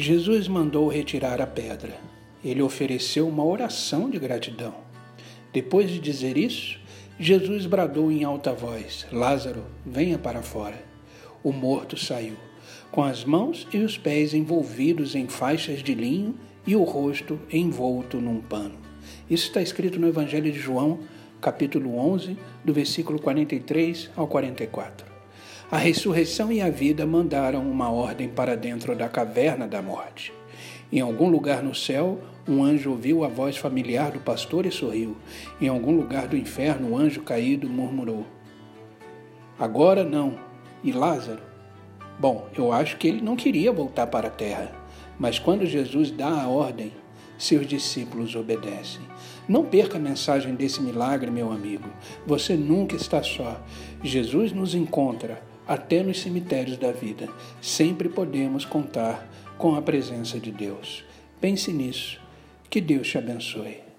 Jesus mandou retirar a pedra. Ele ofereceu uma oração de gratidão. Depois de dizer isso, Jesus bradou em alta voz: Lázaro, venha para fora. O morto saiu, com as mãos e os pés envolvidos em faixas de linho e o rosto envolto num pano. Isso está escrito no Evangelho de João, capítulo 11, do versículo 43 ao 44. A ressurreição e a vida mandaram uma ordem para dentro da caverna da morte. Em algum lugar no céu, um anjo ouviu a voz familiar do pastor e sorriu. Em algum lugar do inferno, o um anjo caído murmurou: Agora não. E Lázaro? Bom, eu acho que ele não queria voltar para a terra, mas quando Jesus dá a ordem, seus discípulos obedecem. Não perca a mensagem desse milagre, meu amigo. Você nunca está só. Jesus nos encontra até nos cemitérios da vida. Sempre podemos contar com a presença de Deus. Pense nisso. Que Deus te abençoe.